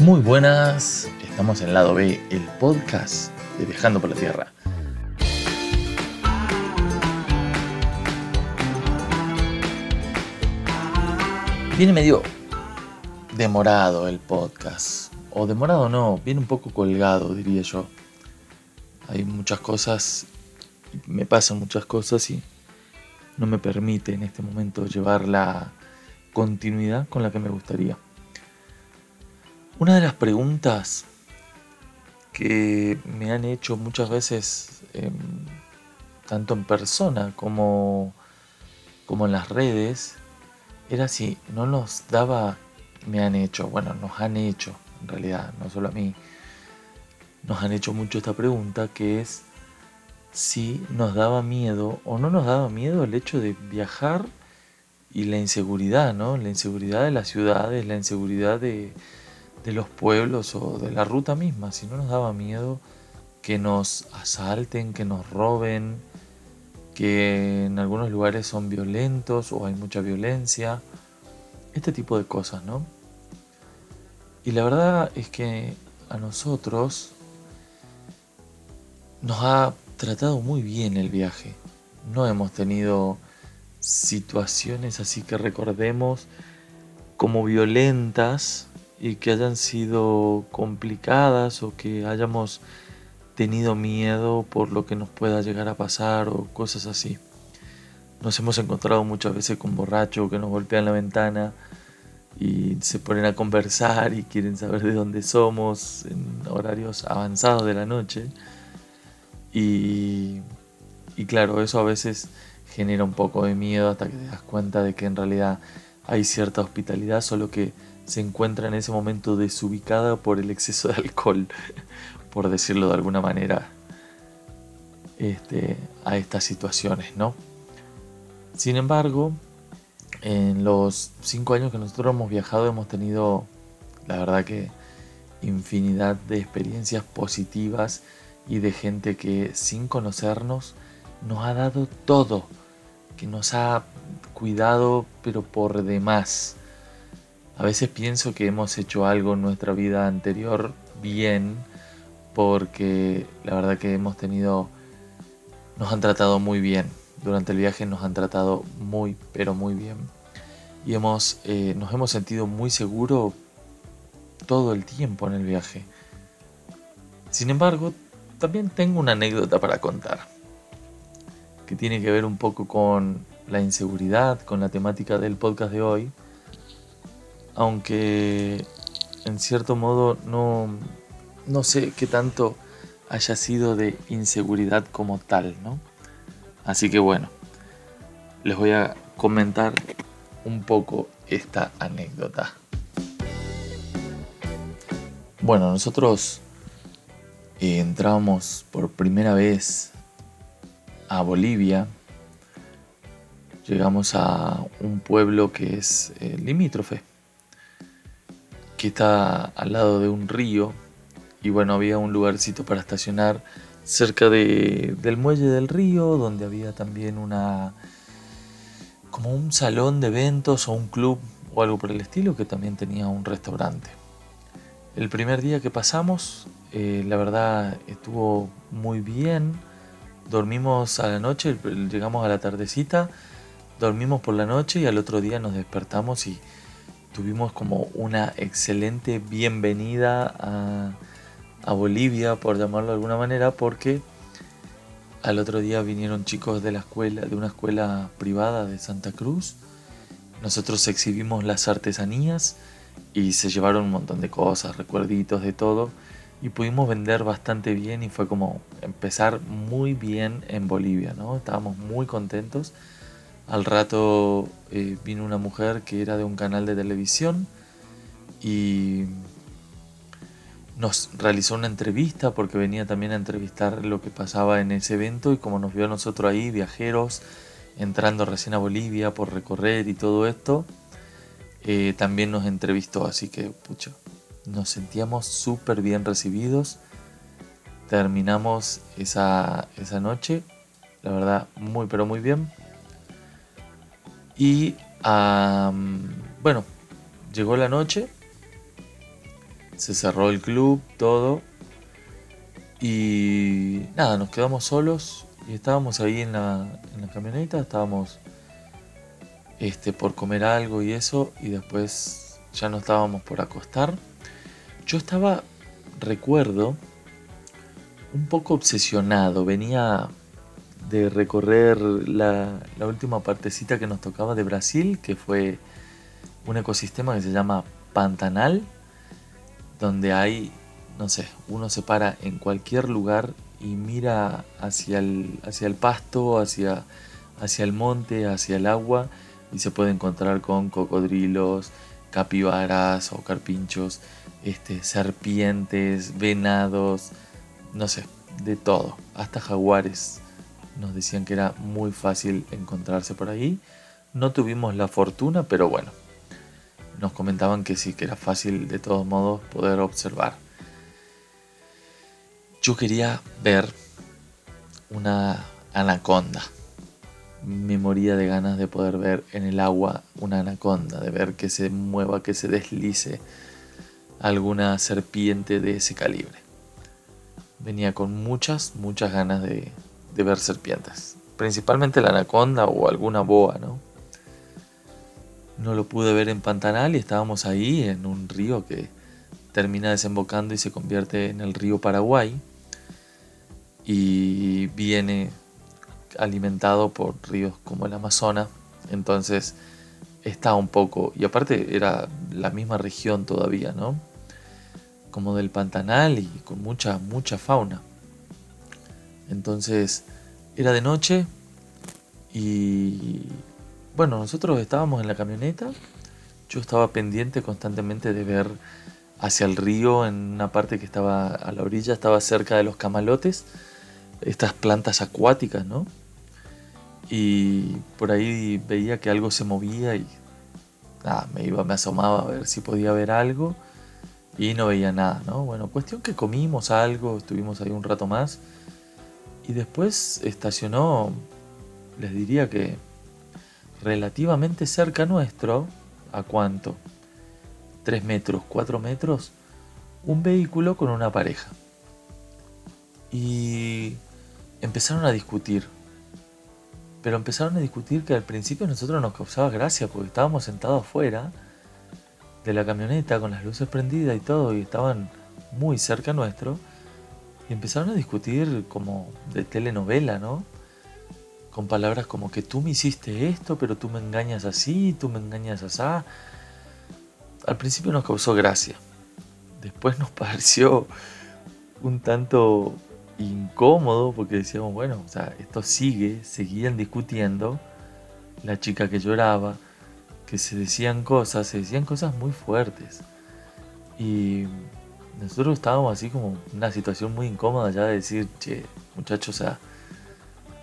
Muy buenas, estamos en lado B, el podcast de Viajando por la Tierra. Viene medio demorado el podcast, o demorado no, viene un poco colgado, diría yo. Hay muchas cosas, me pasan muchas cosas y no me permite en este momento llevar la continuidad con la que me gustaría. Una de las preguntas que me han hecho muchas veces, em, tanto en persona como, como en las redes, era si no nos daba, me han hecho, bueno, nos han hecho, en realidad, no solo a mí, nos han hecho mucho esta pregunta, que es si nos daba miedo o no nos daba miedo el hecho de viajar y la inseguridad, ¿no? La inseguridad de las ciudades, la inseguridad de, de los pueblos o de la ruta misma, si no nos daba miedo que nos asalten, que nos roben, que en algunos lugares son violentos o hay mucha violencia, este tipo de cosas, ¿no? Y la verdad es que a nosotros nos ha tratado muy bien el viaje. No hemos tenido situaciones así que recordemos como violentas y que hayan sido complicadas o que hayamos tenido miedo por lo que nos pueda llegar a pasar o cosas así. Nos hemos encontrado muchas veces con borrachos que nos golpean la ventana y se ponen a conversar y quieren saber de dónde somos en horarios avanzados de la noche. Y, y claro, eso a veces genera un poco de miedo hasta que te das cuenta de que en realidad hay cierta hospitalidad, solo que se encuentra en ese momento desubicada por el exceso de alcohol, por decirlo de alguna manera, este, a estas situaciones, ¿no? Sin embargo, en los cinco años que nosotros hemos viajado hemos tenido, la verdad que, infinidad de experiencias positivas y de gente que sin conocernos nos ha dado todo, que nos ha cuidado pero por demás a veces pienso que hemos hecho algo en nuestra vida anterior bien, porque la verdad que hemos tenido, nos han tratado muy bien. Durante el viaje nos han tratado muy, pero muy bien. Y hemos, eh, nos hemos sentido muy seguros todo el tiempo en el viaje. Sin embargo, también tengo una anécdota para contar, que tiene que ver un poco con la inseguridad, con la temática del podcast de hoy aunque en cierto modo no, no sé qué tanto haya sido de inseguridad como tal, ¿no? Así que bueno, les voy a comentar un poco esta anécdota. Bueno, nosotros eh, entramos por primera vez a Bolivia. Llegamos a un pueblo que es eh, limítrofe que está al lado de un río y bueno, había un lugarcito para estacionar cerca de, del muelle del río, donde había también una como un salón de eventos o un club o algo por el estilo que también tenía un restaurante. El primer día que pasamos, eh, la verdad estuvo muy bien. Dormimos a la noche, llegamos a la tardecita, dormimos por la noche y al otro día nos despertamos y tuvimos como una excelente bienvenida a, Bolivia, por llamarlo de alguna manera, porque al otro día vinieron chicos de la escuela, de una escuela privada de Santa Cruz. Nosotros exhibimos las artesanías y se llevaron un montón de cosas, recuerditos de todo y pudimos vender bastante bien y fue como empezar muy bien en Bolivia, ¿no? Estábamos muy contentos al rato eh, vino una mujer que era de un canal de televisión y nos realizó una entrevista porque venía también a entrevistar lo que pasaba en ese evento y como nos vio a nosotros ahí, viajeros, entrando recién a Bolivia por recorrer y todo esto, eh, también nos entrevistó, así que pucha, nos sentíamos súper bien recibidos. Terminamos esa, esa noche, la verdad, muy pero muy bien. Y bueno, llegó la noche se cerró el club, todo. Y nada, nos quedamos solos y estábamos ahí en la, camioneta, estábamos este, por comer algo y eso, y después ya no estábamos por acostar. Yo estaba, recuerdo, un poco obsesionado, venía de recorrer la, última partecita que nos tocaba de Brasil, que fue un ecosistema que se llama Pantanal, donde hay, no sé, uno se para en cualquier lugar y mira hacia el, hacia el pasto, hacia, hacia el monte, hacia el agua y se puede encontrar con cocodrilos, capibaras o carpinchos, este, serpientes, venados, no sé, de todo, hasta jaguares. Nos decían que era muy fácil encontrarse por ahí. No tuvimos la fortuna, pero bueno, nos comentaban que sí, que era fácil de todos modos poder observar. Yo quería ver una anaconda. Me moría de ganas de poder ver en el agua una anaconda, de ver que se mueva, que se deslice alguna serpiente de ese calibre. Venía con muchas, muchas ganas de, de ver serpientes. Principalmente la anaconda o alguna boa, ¿no? no lo pude ver en Pantanal y estábamos ahí en un río que termina desembocando y se convierte en el río Paraguay y viene alimentado por ríos como el Amazonas, entonces está un poco, y aparte era la misma región todavía, ¿no? Como del Pantanal y con mucha, mucha fauna. Entonces era de noche y bueno, nosotros estábamos en la camioneta, yo estaba pendiente constantemente de ver hacia el río, en una parte que estaba a la orilla, estaba cerca de los camalotes, estas plantas acuáticas, ¿no? Y por ahí veía que algo se movía y nada, me iba, me asomaba a ver si podía ver algo y no veía nada, ¿no? Bueno, cuestión que comimos algo, estuvimos ahí un rato más y después estacionó, les diría que relativamente cerca nuestro, ¿a cuánto? ¿3 metros, 4 metros? Un vehículo con una pareja. Y empezaron a discutir. Pero empezaron a discutir que al principio a nosotros nos causaba gracia porque estábamos sentados afuera de la camioneta con las luces prendidas y todo y estaban muy cerca nuestro. Y empezaron a discutir como de telenovela, ¿no? con palabras como que tú me hiciste esto, pero tú me engañas así, tú me engañas así. Al principio nos causó gracia, después nos pareció un tanto incómodo porque decíamos, bueno, o sea, esto sigue, seguían discutiendo, la chica que lloraba, que se decían cosas, se decían cosas muy fuertes. Y nosotros estábamos así como en una situación muy incómoda ya de decir, che, muchachos,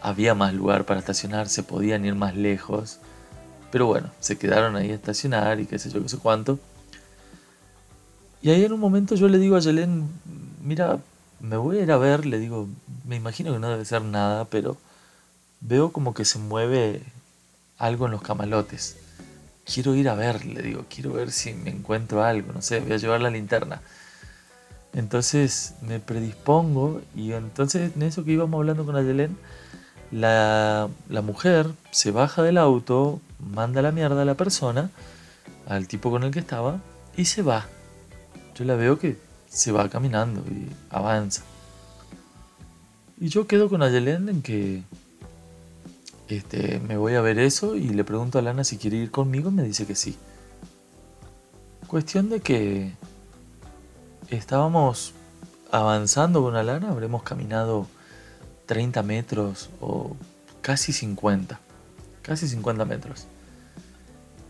había más lugar para estacionar, se podían ir más lejos. Pero bueno, se quedaron ahí a estacionar y qué sé yo, qué sé cuánto. Y ahí en un momento yo le digo a Yelén, mira, me voy a ir a ver, le digo, me imagino que no debe ser nada, pero veo como que se mueve algo en los camalotes. Quiero ir a ver, le digo, quiero ver si me encuentro algo, no sé, voy a llevar la linterna. Entonces me predispongo y entonces en eso que íbamos hablando con Ayelén, la, mujer se baja del auto, manda la mierda a la persona, al tipo con el que estaba, y se va. Yo la veo que se va caminando y avanza. Y yo quedo con Ayelen en que este, me voy a ver eso y le pregunto a Lana si quiere ir conmigo y me dice que sí. Cuestión de que estábamos avanzando con Alana, habremos caminado 30 metros o casi 50, casi 50 metros.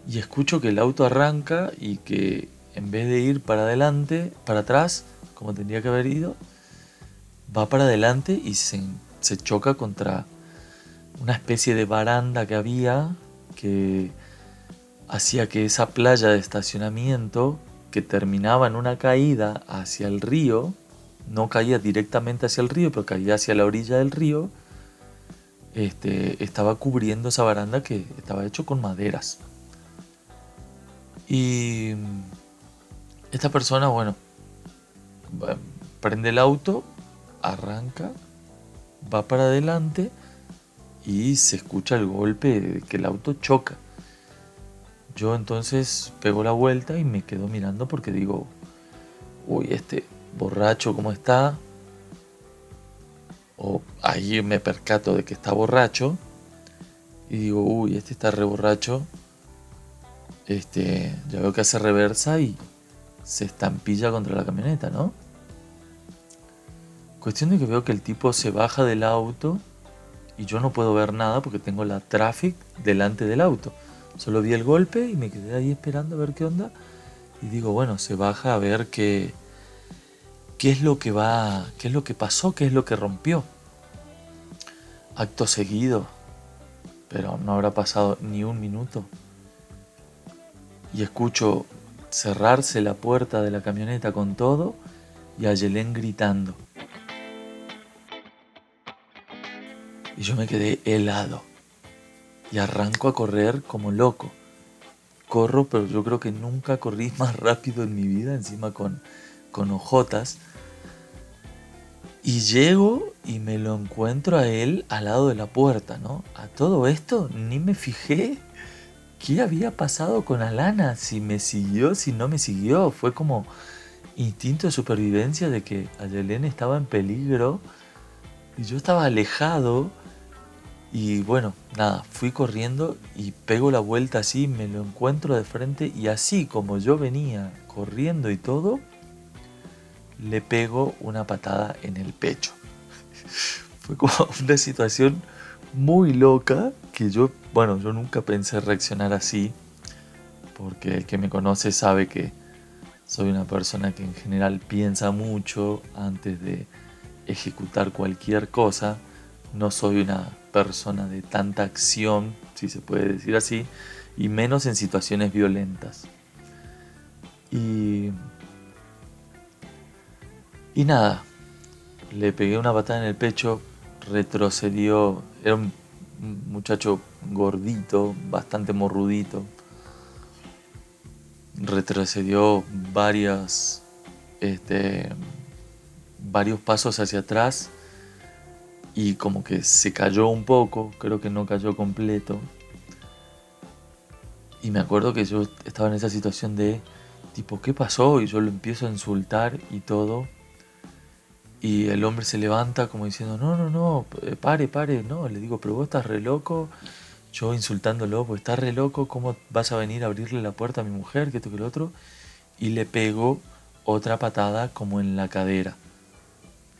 Y escucho que el auto arranca y que en vez de ir para adelante, para atrás, como tendría que haber ido, va para adelante y se, se choca contra una especie de baranda que había que hacía que esa playa de estacionamiento que terminaba en una caída hacia el río, no caía directamente hacia el río, pero caía hacia la orilla del río, este, estaba cubriendo esa baranda que estaba hecho con maderas. Y esta persona, bueno, prende el auto, arranca, va para adelante y se escucha el golpe de que el auto choca. Yo entonces pego la vuelta y me quedo mirando porque digo, uy, este borracho cómo está. O ahí me percato de que está borracho y digo, uy, este está re borracho. Este, ya veo que hace reversa y se estampilla contra la camioneta, ¿no? Cuestión de que veo que el tipo se baja del auto y yo no puedo ver nada porque tengo la traffic delante del auto. Solo vi el golpe y me quedé ahí esperando a ver qué onda. Y digo, bueno, se baja a ver qué, qué es lo que va, qué es lo que pasó, qué es lo que rompió. Acto seguido, pero no habrá pasado ni un minuto. Y escucho cerrarse la puerta de la camioneta con todo y a Yelén gritando. Y yo me quedé helado. Y arranco a correr como loco. Corro, pero yo creo que nunca corrí más rápido en mi vida, encima con, con ojotas. Y llego y me lo encuentro a él al lado de la puerta, ¿no? A todo esto ni me fijé qué había pasado con Alana, si me siguió, si no me siguió. Fue como instinto de supervivencia de que Ayelén estaba en peligro y yo estaba alejado y bueno, nada, fui corriendo y pego la vuelta así, me lo encuentro de frente y así como yo venía corriendo y todo, le pego una patada en el pecho. Fue como una situación muy loca que yo, bueno, yo nunca pensé reaccionar así, porque el que me conoce sabe que soy una persona que en general piensa mucho antes de ejecutar cualquier cosa. No soy una persona de tanta acción, si se puede decir así, y menos en situaciones violentas. Y, y nada, le pegué una patada en el pecho, retrocedió, era un muchacho gordito, bastante morrudito, retrocedió varias, este, varios pasos hacia atrás y como que se cayó un poco, creo que no cayó completo. Y me acuerdo que yo estaba en esa situación de tipo, ¿qué pasó? Y yo lo empiezo a insultar y todo. Y el hombre se levanta como diciendo, no, no, no, eh, pare, pare, no. Le digo, pero vos estás re loco. Yo insultándolo, pues estás re loco, ¿cómo vas a venir a abrirle la puerta a mi mujer? Que esto, que lo otro. Y le pego otra patada como en la cadera,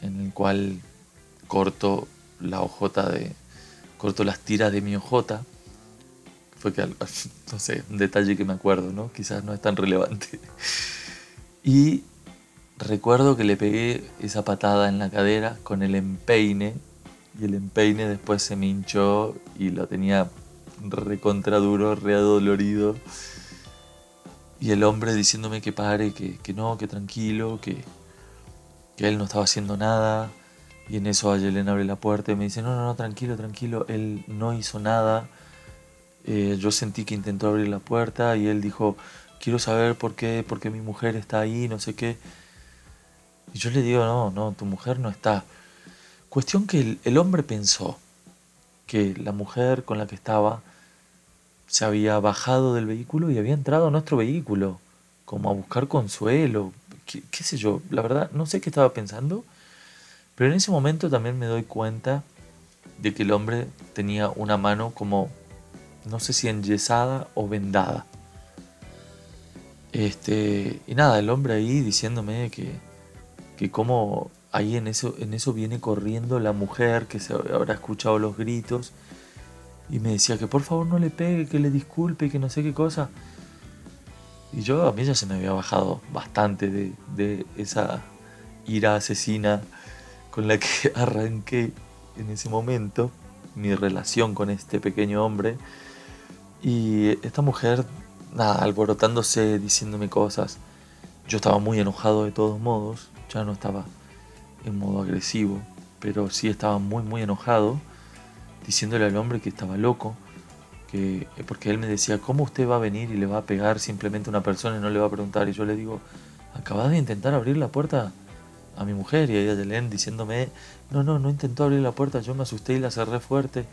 en el cual corto la ojota de. corto las tiras de mi ojota. Fue que, no sé, un detalle que me acuerdo, ¿no? Quizás no es tan relevante. Y recuerdo que le pegué esa patada en la cadera con el empeine. Y el empeine después se me hinchó y lo tenía recontra duro, readolorido. Y el hombre diciéndome que pare, que, que no, que tranquilo, que, que él no estaba haciendo nada, y en eso Ayelen abre la puerta y me dice, no, no, no, tranquilo, tranquilo, él no hizo nada. Eh, yo sentí que intentó abrir la puerta y él dijo, quiero saber por qué, por qué mi mujer está ahí, no sé qué. Y yo le digo, no, no, tu mujer no está. Cuestión que el, el hombre pensó que la mujer con la que estaba se había bajado del vehículo y había entrado a nuestro vehículo, como a buscar consuelo, qué, qué sé yo, la verdad no sé qué estaba pensando pero en ese momento también me doy cuenta de que el hombre tenía una mano como, no sé si enyesada o vendada. Este, y nada, el hombre ahí diciéndome que, que como ahí en eso, en eso viene corriendo la mujer que se habrá escuchado los gritos y me decía que por favor no le pegue, que le disculpe, que no sé qué cosa. Y yo a mí ya se me había bajado bastante de, de esa ira asesina con la que arranqué en ese momento mi relación con este pequeño hombre. Y esta mujer, nada, alborotándose, diciéndome cosas. Yo estaba muy enojado de todos modos, ya no estaba en modo agresivo, pero sí estaba muy, muy enojado, diciéndole al hombre que estaba loco, que, porque él me decía, ¿cómo usted va a venir y le va a pegar simplemente a una persona y no le va a preguntar? Y yo le digo, acabas de intentar abrir la puerta a mi mujer y a Yelén diciéndome, no, no, no intentó abrir la puerta, yo me asusté y la cerré fuerte,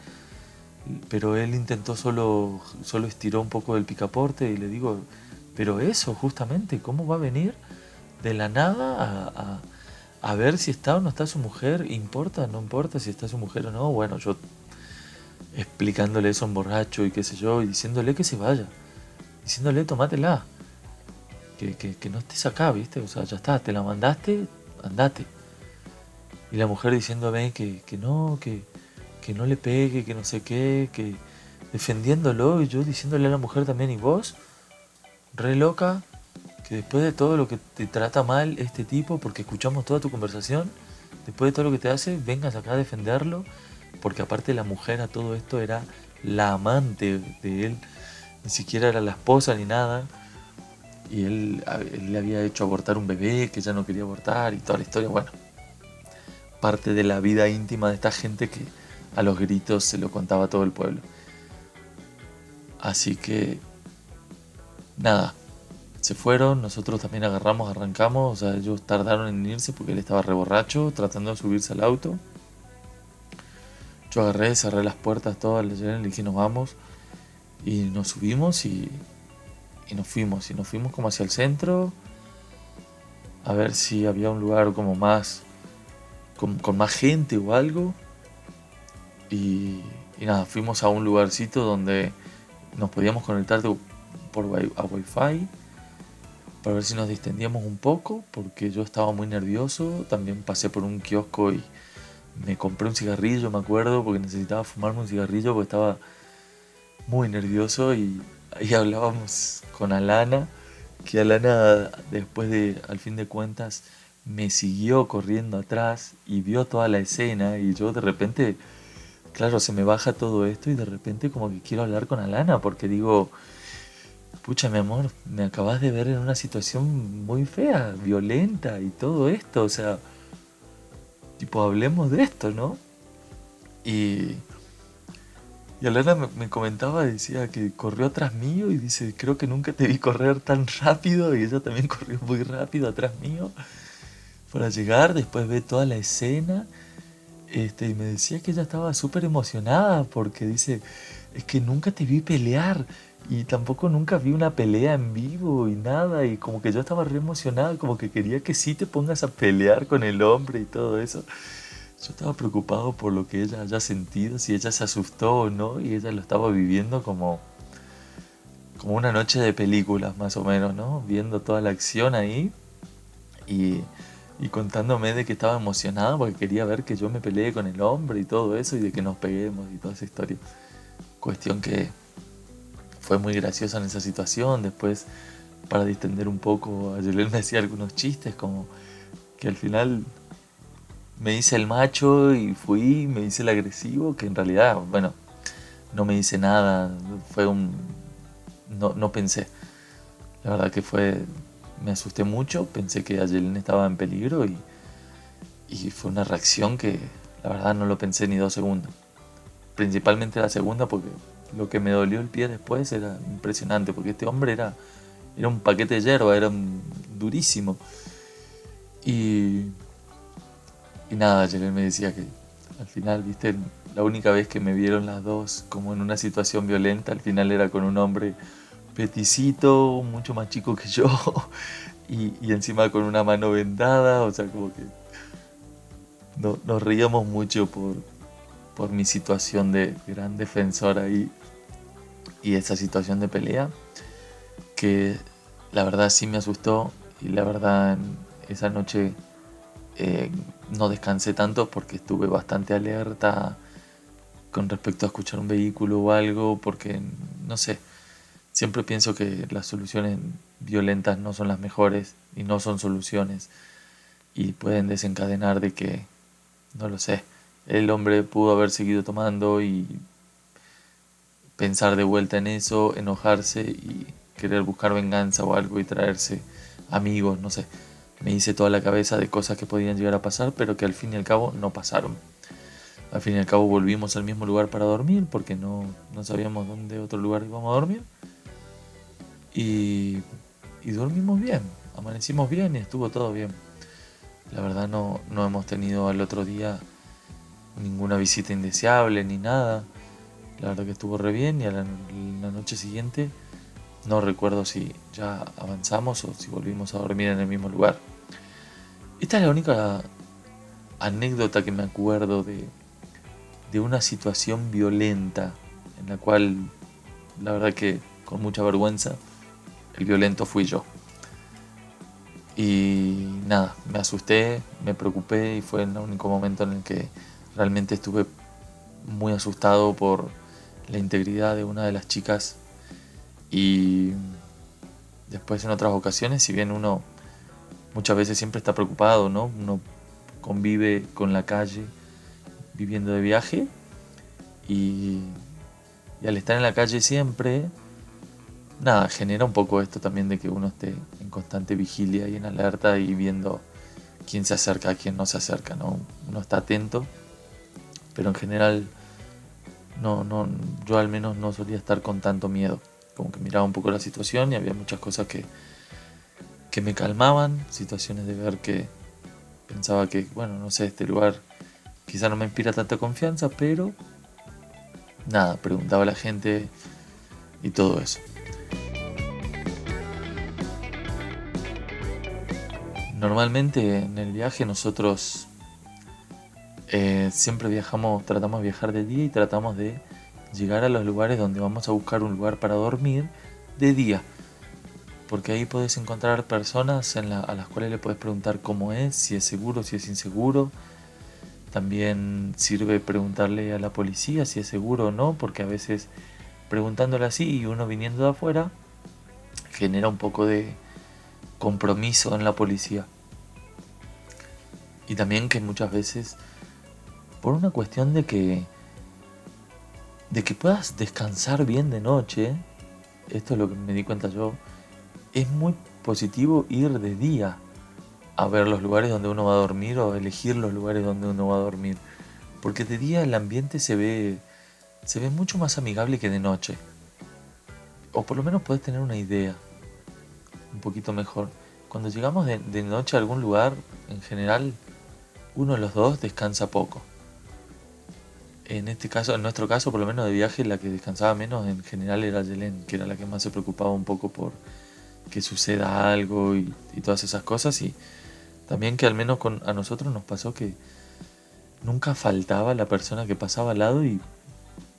pero él intentó solo, solo estiró un poco del picaporte y le digo, pero eso justamente, ¿cómo va a venir de la nada a, a, ver si está o no está su mujer? ¿Importa? ¿No importa si está su mujer o no? Bueno, yo explicándole eso a un borracho y qué sé yo, y diciéndole que se vaya, diciéndole, tomátela, que, que, que no estés acá, ¿viste? O sea, ya está, te la mandaste, andate. Y la mujer diciéndome que, que no, que, que no le pegue, que no sé qué, que defendiéndolo y yo diciéndole a la mujer también, y vos, re loca, que después de todo lo que te trata mal este tipo, porque escuchamos toda tu conversación, después de todo lo que te hace, vengas acá a defenderlo, porque aparte la mujer a todo esto era la amante de él, ni siquiera era la esposa ni nada, y él, le había hecho abortar un bebé que ya no quería abortar y toda la historia, bueno, parte de la vida íntima de esta gente que a los gritos se lo contaba todo el pueblo. Así que, nada, se fueron, nosotros también agarramos, arrancamos, o sea, ellos tardaron en irse porque él estaba reborracho, tratando de subirse al auto. Yo agarré, cerré las puertas todas, le dije nos vamos y nos subimos y y nos fuimos, y nos fuimos como hacia el centro, a ver si había un lugar como más, con, más gente o algo. Y, nada, fuimos a un lugarcito donde nos podíamos conectar por a Wi-Fi para ver si nos distendíamos un poco, porque yo estaba muy nervioso. También pasé por un kiosco y me compré un cigarrillo, me acuerdo, porque necesitaba fumarme un cigarrillo porque estaba muy nervioso y, ahí hablábamos con Alana, que Alana después de, al fin de cuentas, me siguió corriendo atrás y vio toda la escena y yo de repente, claro, se me baja todo esto y de repente como que quiero hablar con Alana porque digo, pucha mi amor, me acabas de ver en una situación muy fea, violenta y todo esto, o sea, tipo, hablemos de esto, ¿no? Y y Alana me, comentaba, decía que corrió atrás mío y dice, creo que nunca te vi correr tan rápido y ella también corrió muy rápido atrás mío para llegar, después ve toda la escena este, y me decía que ella estaba súper emocionada porque dice, es que nunca te vi pelear y tampoco nunca vi una pelea en vivo y nada y como que yo estaba re emocionada, como que quería que sí te pongas a pelear con el hombre y todo eso. Yo estaba preocupado por lo que ella haya sentido, si ella se asustó o no, y ella lo estaba viviendo como, como una noche de películas, más o menos, ¿no? Viendo toda la acción ahí y, y contándome de que estaba emocionada porque quería ver que yo me peleé con el hombre y todo eso y de que nos peguemos y toda esa historia. Cuestión que fue muy graciosa en esa situación. Después, para distender un poco, ayer me hacía algunos chistes como que al final me hice el macho y fui, me hice el agresivo, que en realidad, bueno, no me hice nada, fue un... No, no pensé. La verdad que fue... Me asusté mucho, pensé que Ayelin estaba en peligro y, y fue una reacción que la verdad no lo pensé ni dos segundos. Principalmente la segunda porque lo que me dolió el pie después era impresionante, porque este hombre era, era un paquete de hierba, era durísimo. Y y nada, Yelén me decía que al final, viste, la única vez que me vieron las dos como en una situación violenta, al final era con un hombre peticito, mucho más chico que yo, y, encima con una mano vendada, o sea, como que no, nos reíamos mucho por, por mi situación de gran defensor ahí y esa situación de pelea, que la verdad sí me asustó y la verdad esa noche eh, no descansé tanto porque estuve bastante alerta con respecto a escuchar un vehículo o algo, porque no sé, siempre pienso que las soluciones violentas no son las mejores y no son soluciones y pueden desencadenar de que, no lo sé, el hombre pudo haber seguido tomando y pensar de vuelta en eso, enojarse y querer buscar venganza o algo y traerse amigos, no sé me hice toda la cabeza de cosas que podían llegar a pasar, pero que al fin y al cabo no pasaron. Al fin y al cabo volvimos al mismo lugar para dormir, porque no, no sabíamos dónde otro lugar íbamos a dormir. Y, y dormimos bien, amanecimos bien y estuvo todo bien. La verdad no, no hemos tenido al otro día ninguna visita indeseable ni nada. La verdad que estuvo re bien y a la, noche siguiente no recuerdo si ya avanzamos o si volvimos a dormir en el mismo lugar. Esta es la única anécdota que me acuerdo de, de una situación violenta en la cual la verdad que con mucha vergüenza el violento fui yo. Y nada, me asusté, me preocupé y fue el único momento en el que realmente estuve muy asustado por la integridad de una de las chicas y después en otras ocasiones, si bien uno muchas veces siempre está preocupado, ¿no? Uno convive con la calle viviendo de viaje y, al estar en la calle siempre, nada, genera un poco esto también de que uno esté en constante vigilia y en alerta y viendo quién se acerca, quién no se acerca, ¿no? Uno está atento, pero en general no, no, yo al menos no solía estar con tanto miedo. Como que miraba un poco la situación y había muchas cosas que, que me calmaban, situaciones de ver que pensaba que, bueno, no sé, este lugar quizá no me inspira tanta confianza, pero nada, preguntaba a la gente y todo eso. Normalmente en el viaje nosotros eh, siempre viajamos, tratamos de viajar de día y tratamos de llegar a los lugares donde vamos a buscar un lugar para dormir de día. Porque ahí puedes encontrar personas a las cuales le puedes preguntar cómo es, si es seguro, si es inseguro. También sirve preguntarle a la policía si es seguro o no, porque a veces preguntándole así y uno viniendo de afuera genera un poco de compromiso en la policía. Y también que muchas veces por una cuestión de que de que puedas descansar bien de noche, esto es lo que me di cuenta yo, es muy positivo ir de día a ver los lugares donde uno va a dormir o elegir los lugares donde uno va a dormir, porque de día el ambiente se ve se ve mucho más amigable que de noche. O por lo menos puedes tener una idea un poquito mejor. Cuando llegamos de, de noche a algún lugar, en general, uno de los dos descansa poco en este caso, en nuestro caso, por lo menos de viaje, la que descansaba menos en general era Yelén, que era la que más se preocupaba un poco por que suceda algo y, todas esas cosas. Y también que al menos con, a nosotros nos pasó que nunca faltaba la persona que pasaba al lado y,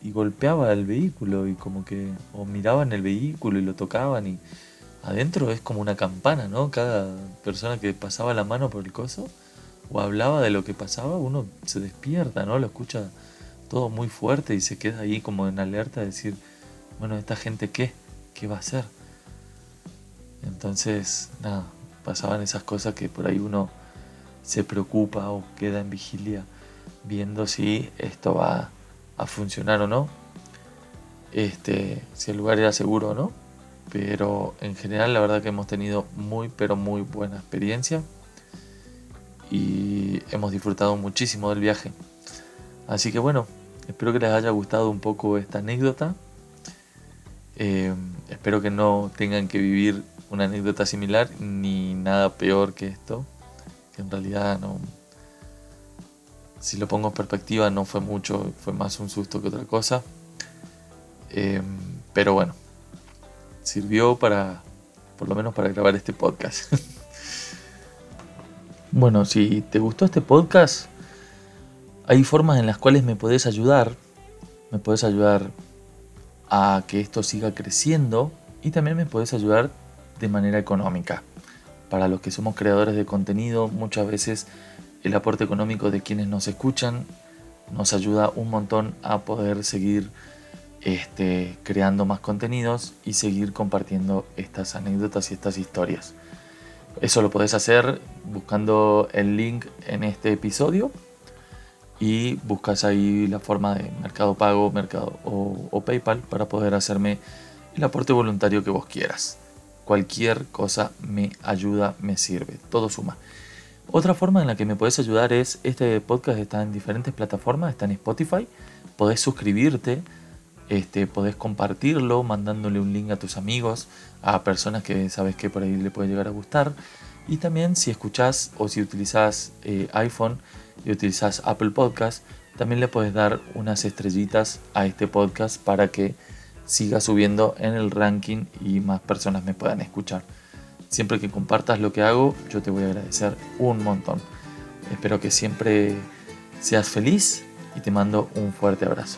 golpeaba el vehículo y como que, o miraban el vehículo y lo tocaban y adentro es como una campana, ¿no? Cada persona que pasaba la mano por el coso o hablaba de lo que pasaba, uno se despierta, ¿no? Lo escucha todo muy fuerte y se queda ahí como en alerta de decir, bueno, ¿esta gente qué? ¿Qué va a hacer? Entonces, nada, pasaban esas cosas que por ahí uno se preocupa o queda en vigilia viendo si esto va a funcionar o no. Este, si el lugar era seguro o no. Pero en general la verdad que hemos tenido muy pero muy buena experiencia y hemos disfrutado muchísimo del viaje. Así que bueno, Espero que les haya gustado un poco esta anécdota. Eh, espero que no tengan que vivir una anécdota similar ni nada peor que esto. Que en realidad no. Si lo pongo en perspectiva, no fue mucho, fue más un susto que otra cosa. Eh, pero bueno, sirvió para, por lo menos para grabar este podcast. bueno, si te gustó este podcast, hay formas en las cuales me podés ayudar, me podés ayudar a que esto siga creciendo y también me podés ayudar de manera económica. Para los que somos creadores de contenido, muchas veces el aporte económico de quienes nos escuchan nos ayuda un montón a poder seguir este, creando más contenidos y seguir compartiendo estas anécdotas y estas historias. Eso lo podés hacer buscando el link en este episodio y buscas ahí la forma de Mercado Pago mercado, o, PayPal para poder hacerme el aporte voluntario que vos quieras. Cualquier cosa me ayuda, me sirve, todo suma. Otra forma en la que me puedes ayudar es, este podcast está en diferentes plataformas, está en Spotify, podés suscribirte, este, podés compartirlo mandándole un link a tus amigos, a personas que sabes que por ahí le puede llegar a gustar. Y también si escuchás o si utilizás eh, iPhone y utilizás Apple Podcast, también le puedes dar unas estrellitas a este podcast para que siga subiendo en el ranking y más personas me puedan escuchar. Siempre que compartas lo que hago, yo te voy a agradecer un montón. Espero que siempre seas feliz y te mando un fuerte abrazo.